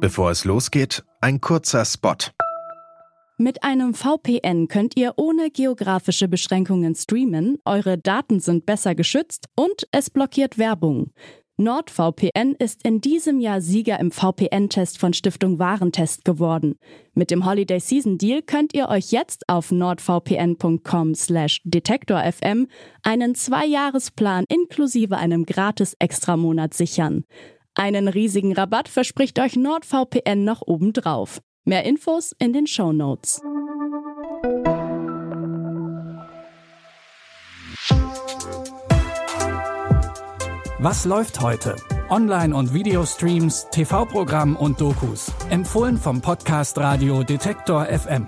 Bevor es losgeht, ein kurzer Spot. Mit einem VPN könnt ihr ohne geografische Beschränkungen streamen, eure Daten sind besser geschützt und es blockiert Werbung. NordVPN ist in diesem Jahr Sieger im VPN-Test von Stiftung Warentest geworden. Mit dem Holiday Season Deal könnt ihr euch jetzt auf nordvpn.com/detektorfm einen Zwei-Jahresplan inklusive einem gratis Extramonat sichern. Einen riesigen Rabatt verspricht euch NordVPN noch obendrauf. Mehr Infos in den Show Notes. Was läuft heute? Online- und Videostreams, TV-Programm und Dokus. Empfohlen vom Podcast Radio Detektor FM.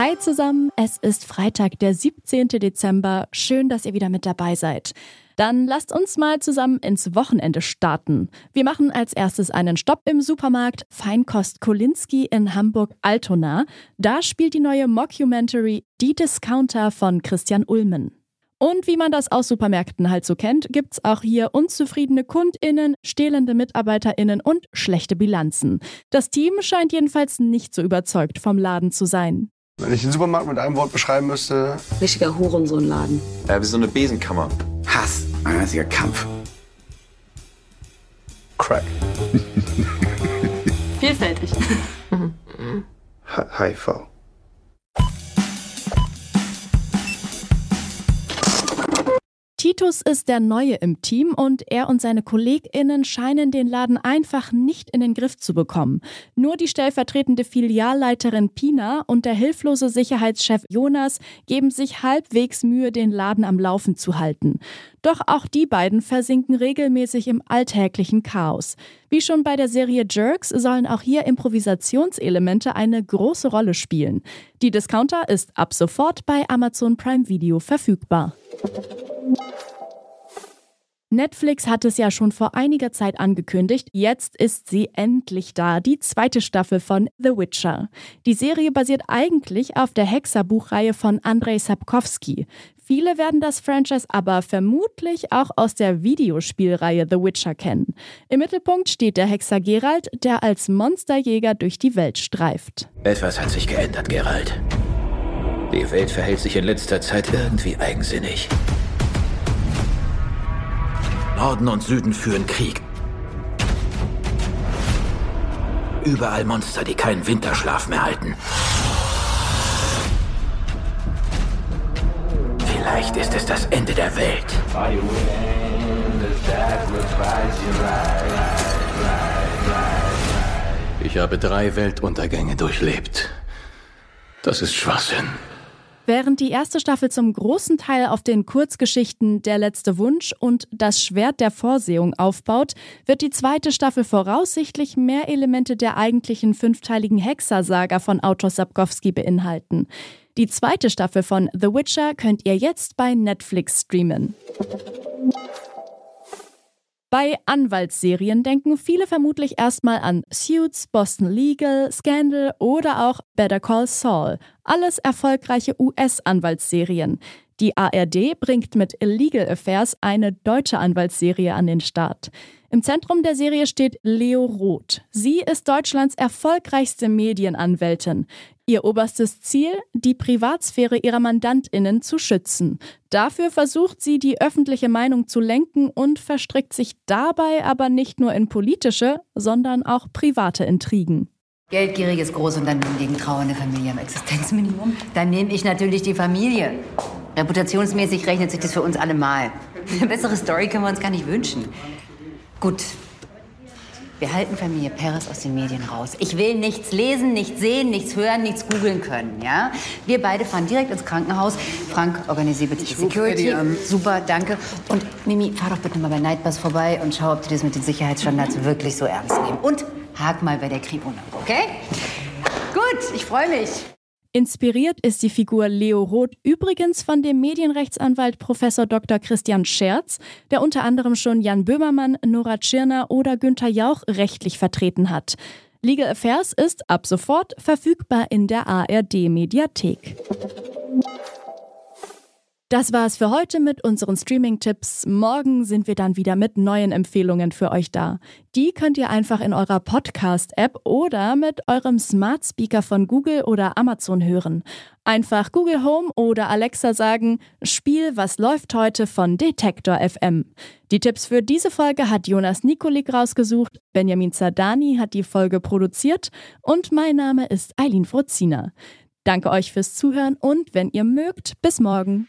Hi zusammen, es ist Freitag, der 17. Dezember. Schön, dass ihr wieder mit dabei seid. Dann lasst uns mal zusammen ins Wochenende starten. Wir machen als erstes einen Stopp im Supermarkt Feinkost Kolinski in Hamburg-Altona. Da spielt die neue Mockumentary Die Discounter von Christian Ulmen. Und wie man das aus Supermärkten halt so kennt, gibt's auch hier unzufriedene KundInnen, stehlende MitarbeiterInnen und schlechte Bilanzen. Das Team scheint jedenfalls nicht so überzeugt vom Laden zu sein. Wenn ich den Supermarkt mit einem Wort beschreiben müsste. Richtiger Hurensohnladen. Ja, wie so eine Besenkammer. Hass, ein einziger Kampf. Crack. Vielfältig. HIV. Titus ist der Neue im Team und er und seine KollegInnen scheinen den Laden einfach nicht in den Griff zu bekommen. Nur die stellvertretende Filialleiterin Pina und der hilflose Sicherheitschef Jonas geben sich halbwegs Mühe, den Laden am Laufen zu halten. Doch auch die beiden versinken regelmäßig im alltäglichen Chaos. Wie schon bei der Serie Jerks sollen auch hier Improvisationselemente eine große Rolle spielen. Die Discounter ist ab sofort bei Amazon Prime Video verfügbar. Netflix hat es ja schon vor einiger Zeit angekündigt. Jetzt ist sie endlich da, die zweite Staffel von The Witcher. Die Serie basiert eigentlich auf der Hexer-Buchreihe von Andrei Sapkowski. Viele werden das Franchise aber vermutlich auch aus der Videospielreihe The Witcher kennen. Im Mittelpunkt steht der Hexer Geralt, der als Monsterjäger durch die Welt streift. Etwas hat sich geändert, Geralt. Die Welt verhält sich in letzter Zeit irgendwie eigensinnig. Norden und Süden führen Krieg. Überall Monster, die keinen Winterschlaf mehr halten. Vielleicht ist es das Ende der Welt. Ich habe drei Weltuntergänge durchlebt. Das ist Schwachsinn. Während die erste Staffel zum großen Teil auf den Kurzgeschichten Der letzte Wunsch und Das Schwert der Vorsehung aufbaut, wird die zweite Staffel voraussichtlich mehr Elemente der eigentlichen fünfteiligen Hexer-Saga von Autor Sapkowski beinhalten. Die zweite Staffel von The Witcher könnt ihr jetzt bei Netflix streamen. Bei Anwaltsserien denken viele vermutlich erstmal an Suits, Boston Legal, Scandal oder auch Better Call Saul. Alles erfolgreiche US-Anwaltsserien. Die ARD bringt mit Illegal Affairs eine deutsche Anwaltsserie an den Start. Im Zentrum der Serie steht Leo Roth. Sie ist Deutschlands erfolgreichste Medienanwältin. Ihr oberstes Ziel, die Privatsphäre ihrer Mandantinnen zu schützen. Dafür versucht sie, die öffentliche Meinung zu lenken und verstrickt sich dabei aber nicht nur in politische, sondern auch private Intrigen. Geldgieriges Großunternehmen gegen trauernde Familie am Existenzminimum. Dann nehme ich natürlich die Familie. Reputationsmäßig rechnet sich das für uns alle mal. Eine bessere Story können wir uns gar nicht wünschen. Gut. Wir halten Familie Perez aus den Medien raus. Ich will nichts lesen, nichts sehen, nichts hören, nichts googeln können, ja? Wir beide fahren direkt ins Krankenhaus. Frank, organisiere bitte die Security. Super, danke. Und Mimi, fahr doch bitte mal bei Nightbus vorbei und schau, ob die das mit den Sicherheitsstandards wirklich so ernst nehmen. Und hak mal bei der Kripo nach, okay? Gut, ich freue mich. Inspiriert ist die Figur Leo Roth übrigens von dem Medienrechtsanwalt Professor Dr. Christian Scherz, der unter anderem schon Jan Böhmermann, Nora Tschirner oder Günther Jauch rechtlich vertreten hat. Legal Affairs ist ab sofort verfügbar in der ARD Mediathek. Das war's für heute mit unseren Streaming-Tipps. Morgen sind wir dann wieder mit neuen Empfehlungen für euch da. Die könnt ihr einfach in eurer Podcast-App oder mit eurem Smart Speaker von Google oder Amazon hören. Einfach Google Home oder Alexa sagen, Spiel, was läuft heute von Detektor FM. Die Tipps für diese Folge hat Jonas Nikolik rausgesucht, Benjamin Zardani hat die Folge produziert und mein Name ist Eileen Frozina. Danke euch fürs Zuhören und wenn ihr mögt, bis morgen.